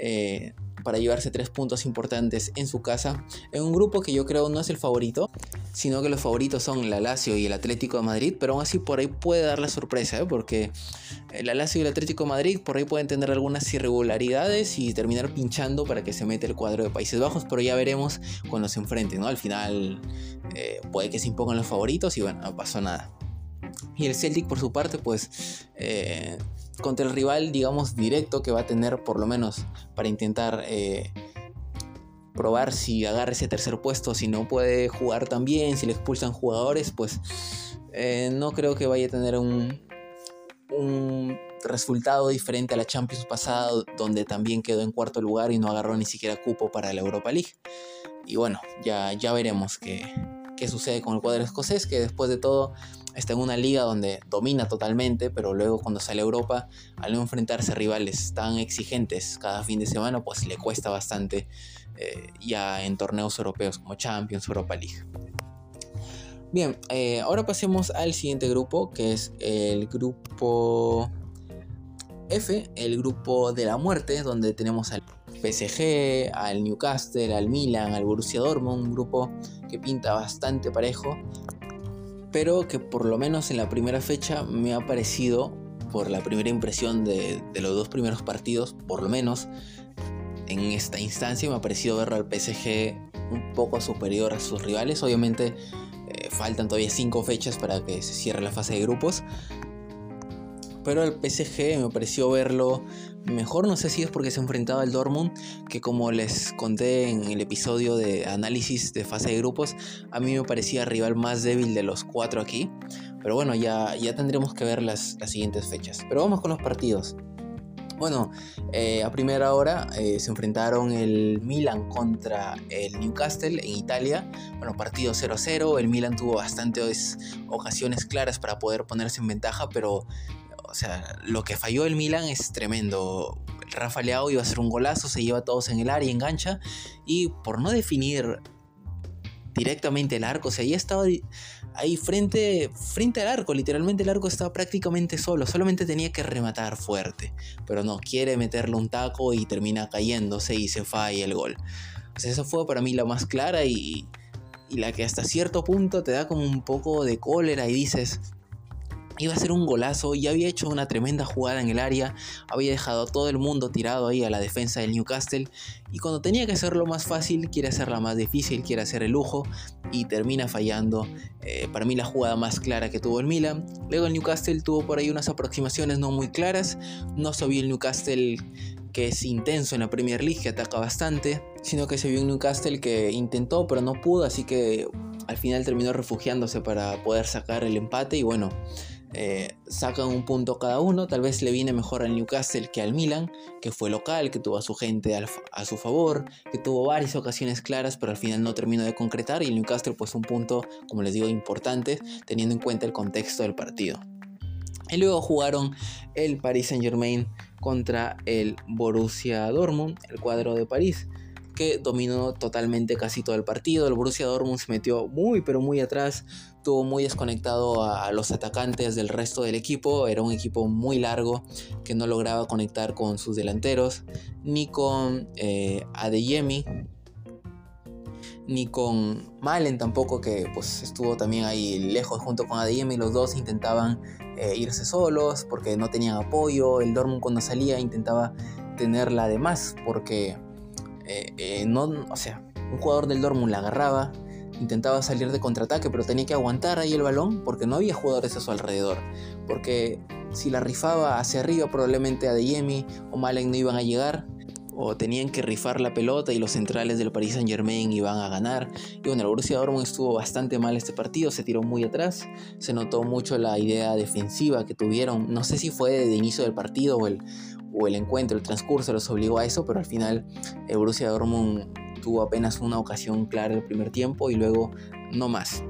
Eh, para llevarse tres puntos importantes en su casa, en un grupo que yo creo no es el favorito, sino que los favoritos son la Lazio y el Atlético de Madrid, pero aún así por ahí puede dar la sorpresa, ¿eh? porque el Lazio y el Atlético de Madrid por ahí pueden tener algunas irregularidades y terminar pinchando para que se mete el cuadro de Países Bajos, pero ya veremos cuando se enfrenten, ¿no? Al final eh, puede que se impongan los favoritos y bueno, no pasó nada. Y el Celtic por su parte, pues eh, contra el rival, digamos, directo que va a tener por lo menos para intentar eh, probar si agarra ese tercer puesto, si no puede jugar tan bien, si le expulsan jugadores, pues eh, no creo que vaya a tener un, un resultado diferente a la Champions pasada, donde también quedó en cuarto lugar y no agarró ni siquiera cupo para la Europa League. Y bueno, ya, ya veremos qué, qué sucede con el cuadro escocés, que después de todo está en una liga donde domina totalmente, pero luego cuando sale a Europa, al no enfrentarse a rivales tan exigentes cada fin de semana, pues le cuesta bastante eh, ya en torneos europeos como Champions, Europa League. Bien, eh, ahora pasemos al siguiente grupo, que es el grupo F, el grupo de la muerte, donde tenemos al PSG, al Newcastle, al Milan, al Borussia Dortmund, un grupo que pinta bastante parejo pero que por lo menos en la primera fecha me ha parecido por la primera impresión de, los dos primeros partidos, por lo menos en esta instancia me ha parecido verlo al PSG un poco superior a sus rivales. Obviamente eh, faltan todavía cinco fechas para que se cierre la fase de grupos. Pero al PSG me pareció verlo mejor. No sé si es porque se enfrentaba al Dortmund, que como les conté en el episodio de análisis de fase de grupos, a mí me parecía rival más débil de los cuatro aquí. Pero bueno, ya, ya tendremos que ver las, las siguientes fechas. Pero vamos con los partidos. Bueno, eh, a primera hora eh, se enfrentaron el Milan contra el Newcastle en Italia. Bueno, partido 0-0. El Milan tuvo bastantes ocasiones claras para poder ponerse en ventaja, pero o sea, lo que falló el Milan es tremendo. Rafa Leao iba a hacer un golazo, se lleva a todos en el área, engancha. Y por no definir directamente el arco, o sea, ya estaba ahí frente, frente al arco, literalmente el arco estaba prácticamente solo, solamente tenía que rematar fuerte. Pero no, quiere meterle un taco y termina cayéndose y se falla el gol. O sea, esa fue para mí la más clara y, y la que hasta cierto punto te da como un poco de cólera y dices, Iba a ser un golazo, ya había hecho una tremenda jugada en el área, había dejado a todo el mundo tirado ahí a la defensa del Newcastle y cuando tenía que hacerlo más fácil, quiere hacerla más difícil, quiere hacer el lujo y termina fallando. Eh, para mí la jugada más clara que tuvo el Milan. Luego el Newcastle tuvo por ahí unas aproximaciones no muy claras, no se vio el Newcastle que es intenso en la Premier League, que ataca bastante, sino que se vio un Newcastle que intentó pero no pudo, así que al final terminó refugiándose para poder sacar el empate y bueno, eh, sacan un punto cada uno, tal vez le viene mejor al Newcastle que al Milan, que fue local, que tuvo a su gente a su favor, que tuvo varias ocasiones claras, pero al final no terminó de concretar. Y el Newcastle pues un punto, como les digo, importante, teniendo en cuenta el contexto del partido. Y luego jugaron el Paris Saint Germain contra el Borussia Dortmund, el cuadro de París que dominó totalmente casi todo el partido. El Borussia Dortmund se metió muy pero muy atrás, estuvo muy desconectado a, los atacantes del resto del equipo. Era un equipo muy largo que no lograba conectar con sus delanteros, ni con eh, Adeyemi, ni con Malen tampoco, que pues estuvo también ahí lejos junto con Adeyemi. Los dos intentaban eh, irse solos porque no tenían apoyo. El Dortmund cuando salía intentaba tenerla de más porque eh, eh, no, o sea, un jugador del Dortmund la agarraba, intentaba salir de contraataque, pero tenía que aguantar ahí el balón porque no había jugadores a su alrededor. Porque si la rifaba hacia arriba, probablemente a Deyemi o Malen no iban a llegar. O tenían que rifar la pelota y los centrales del Paris Saint Germain iban a ganar. Y bueno, el Borussia Dortmund estuvo bastante mal este partido, se tiró muy atrás. Se notó mucho la idea defensiva que tuvieron. No sé si fue de inicio del partido o el, o el encuentro, el transcurso los obligó a eso, pero al final el Borussia Dortmund tuvo apenas una ocasión clara el primer tiempo y luego no más.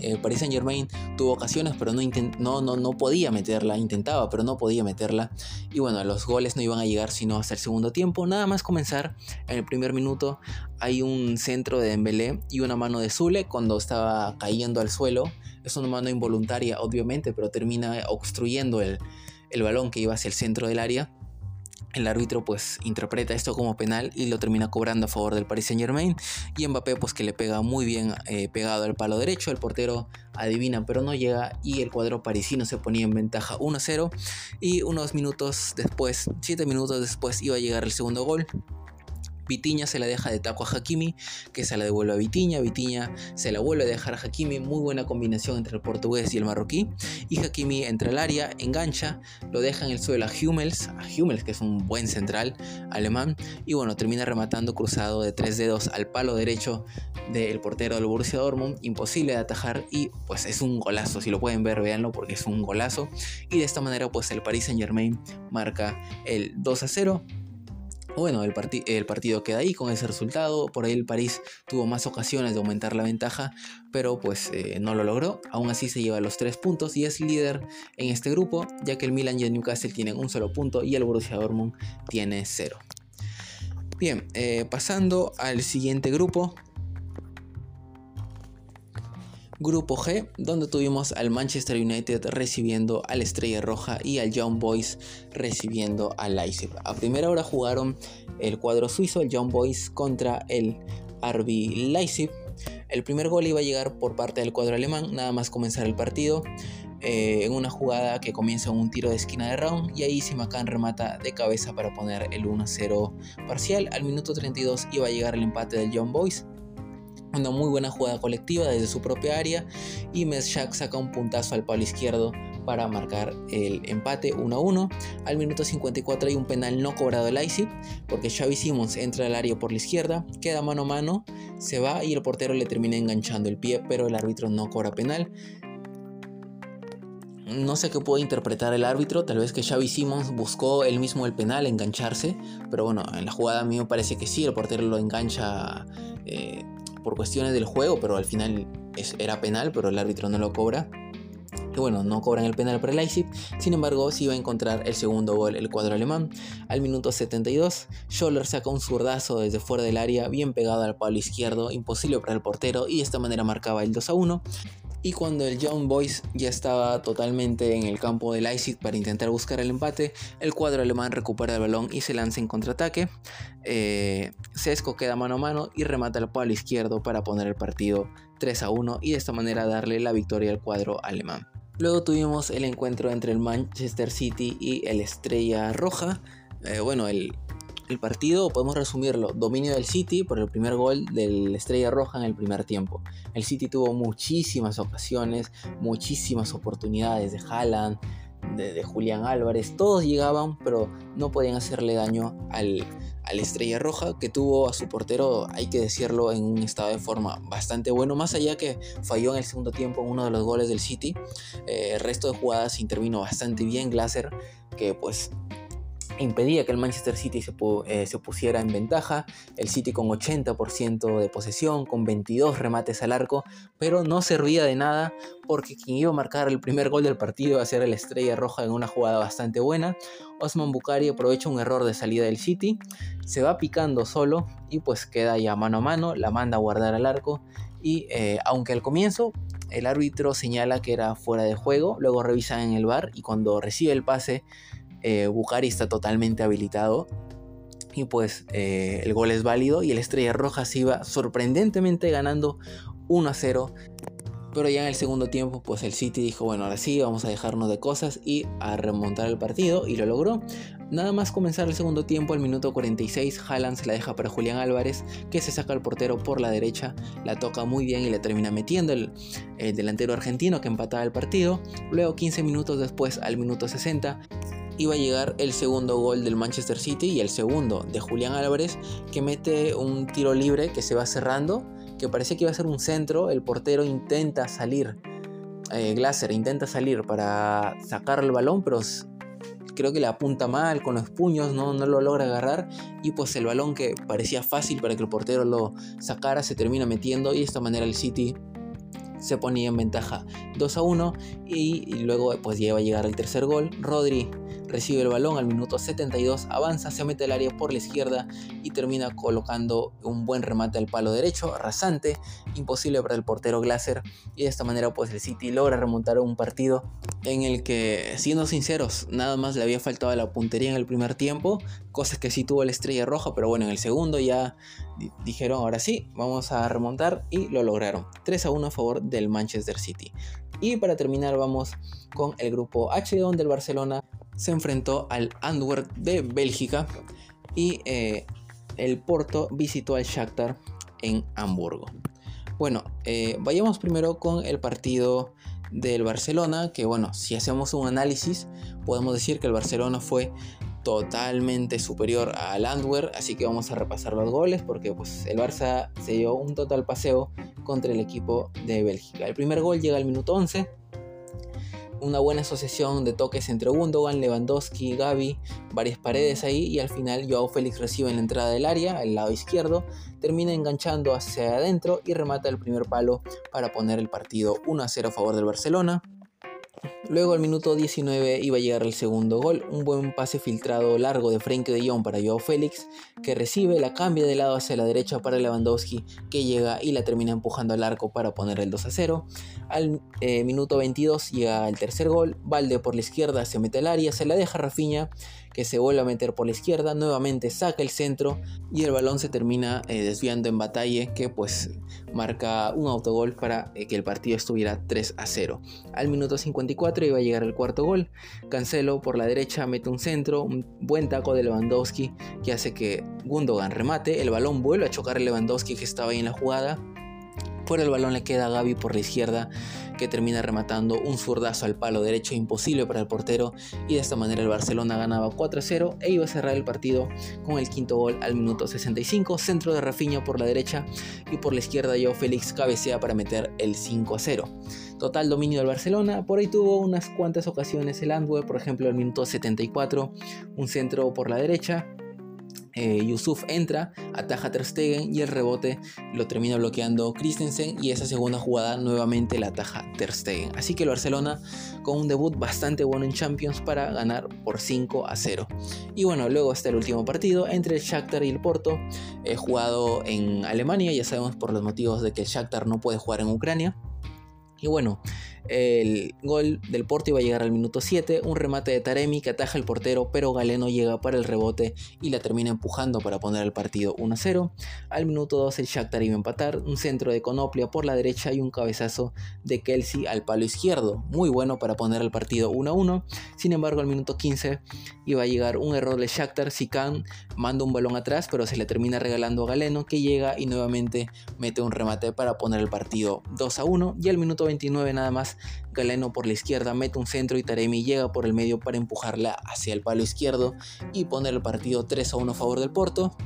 El Paris Saint Germain tuvo ocasiones, pero no, no, no, no podía meterla, intentaba, pero no podía meterla. Y bueno, los goles no iban a llegar sino hasta el segundo tiempo. Nada más comenzar, en el primer minuto hay un centro de Dembélé y una mano de Zule cuando estaba cayendo al suelo. Es una mano involuntaria, obviamente, pero termina obstruyendo el, el balón que iba hacia el centro del área. El árbitro pues interpreta esto como penal y lo termina cobrando a favor del Paris Saint Germain. Y Mbappé pues que le pega muy bien eh, pegado al palo derecho. El portero adivina pero no llega y el cuadro parisino se ponía en ventaja 1-0. Y unos minutos después, 7 minutos después iba a llegar el segundo gol. Vitiña se la deja de taco a Hakimi, que se la devuelve a Vitiña. Vitiña se la vuelve a dejar a Hakimi. Muy buena combinación entre el portugués y el marroquí. Y Hakimi entra al área, engancha, lo deja en el suelo a Hummels, a Hummels que es un buen central alemán. Y bueno, termina rematando cruzado de tres dedos al palo derecho del portero del Borussia Dortmund. Imposible de atajar y pues es un golazo. Si lo pueden ver, véanlo porque es un golazo. Y de esta manera pues el Paris Saint Germain marca el 2 a 0 bueno, el, el, partido queda ahí con ese resultado. Por ahí el París tuvo más ocasiones de aumentar la ventaja, pero pues eh, no lo logró. Aún así se lleva los tres puntos y es líder en este grupo, ya que el Milan y el Newcastle tienen un solo punto y el Borussia Dortmund tiene cero. Bien, eh, pasando al siguiente grupo, Grupo G, donde tuvimos al Manchester United recibiendo al Estrella Roja y al Young Boys recibiendo al Leipzig. A primera hora jugaron el cuadro suizo, el Young Boys contra el RB Leipzig. El primer gol iba a llegar por parte del cuadro alemán, nada más comenzar el partido. eh, en una jugada que comienza en un tiro de esquina de round y ahí Simacan remata de cabeza para poner el 1-0 parcial. Al minuto 32 iba a llegar el empate del John Boys. Una muy buena jugada colectiva desde su propia área y Meschak saca un puntazo al palo izquierdo para marcar el empate 1-1. Al minuto 54 hay un penal no cobrado el Leipzig porque Xavi Simons entra al área por la izquierda, queda mano a mano, se va y el portero le termina enganchando el pie, pero el árbitro no cobra penal. No sé qué puede interpretar el árbitro, tal vez que Xavi Simons buscó él mismo el penal, engancharse, pero bueno, en la jugada a mí me parece que sí, el portero lo engancha eh, por cuestiones del juego, pero al final era penal, pero el árbitro no lo cobra que bueno, no cobran el penal para el Leipzig, sin embargo sí va a encontrar el segundo gol el cuadro alemán. Al minuto 72, Scholler saca un zurdazo desde fuera del área, bien pegado al palo izquierdo, imposible para el portero y de esta manera marcaba el 2 a 1. Y cuando el Young Boys ya estaba totalmente en el campo del Leipzig para intentar buscar el empate, el cuadro alemán recupera el balón y se lanza en contraataque. Eh, Sesco queda mano a mano y remata el palo izquierdo para poner el partido 3 a 1 y de esta manera darle la victoria al cuadro alemán. Luego tuvimos el encuentro entre el Manchester City y el Estrella Roja. Eh, bueno, el, partido podemos resumirlo, dominio del City por el primer gol del Estrella Roja en el primer tiempo. El City tuvo muchísimas ocasiones, muchísimas oportunidades de Haaland, de, Julián Álvarez, todos llegaban, pero no podían hacerle daño al, Estrella Roja, que tuvo a su portero, hay que decirlo, en un estado de forma bastante bueno, más allá que falló en el segundo tiempo en uno de los goles del City, eh, el resto de jugadas intervino bastante bien. Glaser, que pues impedía que el Manchester City eh, se, pusiera en ventaja, el City con 80% de posesión, con 22 remates al arco, pero no servía de nada porque quien iba a marcar el primer gol del partido iba a ser el Estrella Roja en una jugada bastante buena. Osman Bukari aprovecha un error de salida del City, se va picando solo y pues queda ya mano a mano, la manda a guardar al arco y eh, aunque al comienzo el árbitro señala que era fuera de juego, luego revisan en el bar y cuando recibe el pase eh, Bucari está totalmente habilitado. Y pues eh, el gol es válido y el Estrella Roja se iba sorprendentemente ganando 1 a 0. Pero ya en el segundo tiempo, pues el City dijo, bueno, ahora sí, vamos a dejarnos de cosas y a remontar el partido. Y lo logró. Nada más comenzar el segundo tiempo, al minuto 46, Haaland se la deja para Julián Álvarez, que se saca al portero por la derecha, la toca muy bien y le termina metiendo el delantero argentino que empataba el partido. Luego, 15 minutos después, al minuto 60, iba a llegar el segundo gol del Manchester City y el segundo de Julián Álvarez que mete un tiro libre que se va cerrando, que parecía que iba a ser un centro, el portero intenta salir, eh, Glaser intenta salir para sacar el balón, pero creo que le apunta mal con los puños, no, no lo logra agarrar. Y pues el balón que parecía fácil para que el portero lo sacara se termina metiendo y de esta manera el City se ponía en ventaja 2 a 1 y, luego pues iba a llegar el tercer gol. Rodri recibe el balón al minuto 72, avanza, se mete al área por la izquierda y termina colocando un buen remate al palo derecho, rasante, imposible para el portero Glaser. Y de esta manera pues el City logra remontar un partido en el que, siendo sinceros, nada más le había faltado la puntería en el primer tiempo, cosas que sí tuvo la estrella roja, pero bueno, en el segundo ya dijeron ahora sí, vamos a remontar y lo lograron. 3 a 1 a favor del Manchester City. Y para terminar vamos con el grupo H donde el Barcelona se enfrentó al Antwerp de Bélgica y eh, el Porto visitó al Shakhtar en Hamburgo. Bueno, eh, vayamos primero con el partido del Barcelona, que bueno, si hacemos un análisis, podemos decir que el Barcelona fue totalmente superior al Antwerp, así que vamos a repasar los goles porque pues, el Barça se dio un total paseo contra el equipo de Bélgica. El primer gol llega al minuto 11 una buena asociación de toques entre Gundogan, Lewandowski, Gaby, varias paredes ahí y al final Joao Félix recibe en la entrada del área, al lado izquierdo, termina enganchando hacia adentro y remata el primer palo para poner el partido 1 a 0 a favor del Barcelona. Luego al minuto 19 iba a llegar el segundo gol, un buen pase filtrado largo de Frenkie de Jong para Joao Félix, que recibe, la cambia de lado hacia la derecha para Lewandowski, que llega y la termina empujando al arco para poner el 2 a 0. Al eh, minuto 22 llega el tercer gol, Valde por la izquierda se mete al área, se la deja Rafinha, que se vuelve a meter por la izquierda, nuevamente saca el centro y el balón se termina eh, desviando en batalla que pues marca un autogol para eh, que el partido estuviera 3 a 0. Al minuto 54 iba a llegar el cuarto gol, Cancelo por la derecha mete un centro, un buen taco de Lewandowski que hace que Gundogan remate, el balón vuelve a chocar a Lewandowski que estaba ahí en la jugada, por el balón le queda a Gaby por la izquierda que termina rematando un zurdazo al palo derecho imposible para el portero. Y de esta manera el Barcelona ganaba 4-0 e iba a cerrar el partido con el quinto gol al minuto 65, centro de Rafinha por la derecha y por la izquierda yo Félix cabecea para meter el 5-0. Total dominio del Barcelona, por ahí tuvo unas cuantas ocasiones el Antwerp, por ejemplo al minuto 74, un centro por la derecha eh, Yusuf entra, ataja Ter Stegen y el rebote lo termina bloqueando Christensen y esa segunda jugada nuevamente la ataja Ter Stegen. Así que el Barcelona con un debut bastante bueno en Champions para ganar por 5 a 0. Y bueno, luego está el último partido entre el Shakhtar y el Porto, eh, jugado en Alemania, ya sabemos por los motivos de que el Shakhtar no puede jugar en Ucrania. Y bueno, el gol del Porto iba a llegar al minuto 7, un remate de Taremi que ataja el portero, pero Galeno llega para el rebote y la termina empujando para poner el partido 1-0. Al minuto 2 el Shakhtar iba a empatar, un centro de Conoplia por la derecha y un cabezazo de Kelsey al palo izquierdo, muy bueno para poner el partido 1-1. Sin embargo, al minuto 15 iba a llegar un error de Shakhtar, Sikan manda un balón atrás, pero se le termina regalando a Galeno que llega y nuevamente mete un remate para poner el partido 2-1 y al minuto 29 nada más Galeno por la izquierda mete un centro y Taremi llega por el medio para empujarla hacia el palo izquierdo y poner el partido 3 a 1 a favor del Porto.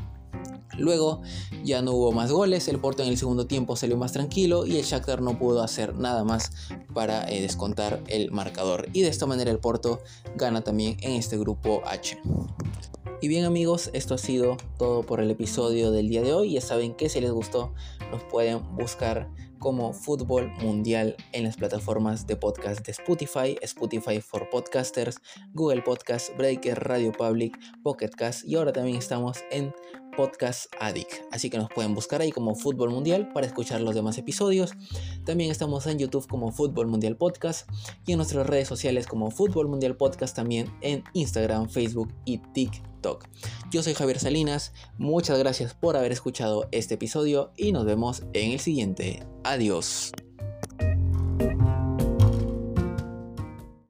Luego ya no hubo más goles, el Porto en el segundo tiempo salió más tranquilo y el Shakhtar no pudo hacer nada más para eh, descontar el marcador. Y de esta manera el Porto gana también en este grupo H. Y bien amigos, esto ha sido todo por el episodio del día de hoy. Ya saben que si les gustó, nos pueden buscar como Fútbol Mundial en las plataformas de podcast de Spotify, Spotify for Podcasters, Google Podcast, Breaker, Radio Public, Pocket Cast y ahora también estamos en Podcast Addict. Así que nos pueden buscar ahí como Fútbol Mundial para escuchar los demás episodios. También estamos en YouTube como Fútbol Mundial Podcast y en nuestras redes sociales como Fútbol Mundial Podcast también en Instagram, Facebook y TikTok. Yo soy Javier Salinas, muchas gracias por haber escuchado este episodio y nos vemos en el siguiente. Adiós.